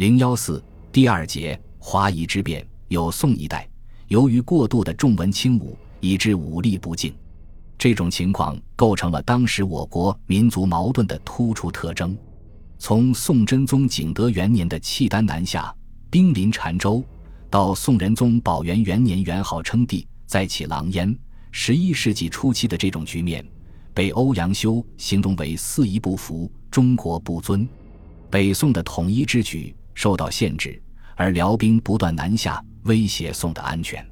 零幺四第二节华夷之变，有宋一代，由于过度的重文轻武，以致武力不敬，这种情况构成了当时我国民族矛盾的突出特征。从宋真宗景德元年的契丹南下，兵临澶州，到宋仁宗宝元元年元号称帝，再起狼烟，十一世纪初期的这种局面，被欧阳修形容为“四夷不服，中国不尊”。北宋的统一之举受到限制，而辽兵不断南下，威胁宋的安全。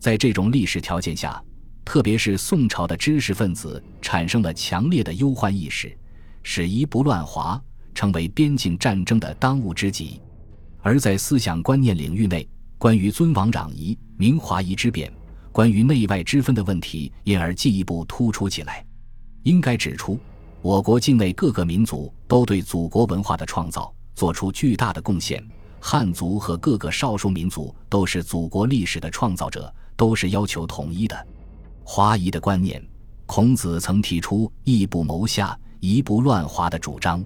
在这种历史条件下，特别是宋朝的知识分子产生了强烈的忧患意识，使夷不乱华。成为边境战争的当务之急，而在思想观念领域内，关于尊王攘夷、明华夷之变，关于内外之分的问题，因而进一步突出起来。应该指出，我国境内各个民族都对祖国文化的创造做出巨大的贡献，汉族和各个少数民族都是祖国历史的创造者，都是要求统一的。华夷的观念，孔子曾提出“义不谋下，夷不乱华”的主张。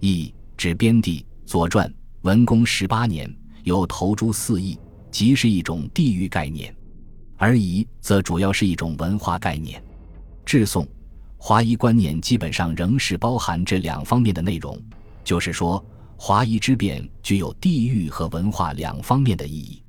义指边地，《左传》文公十八年有投诸四邑，即是一种地域概念；而夷则主要是一种文化概念。至宋，华夷观念基本上仍是包含这两方面的内容，就是说，华夷之变具有地域和文化两方面的意义。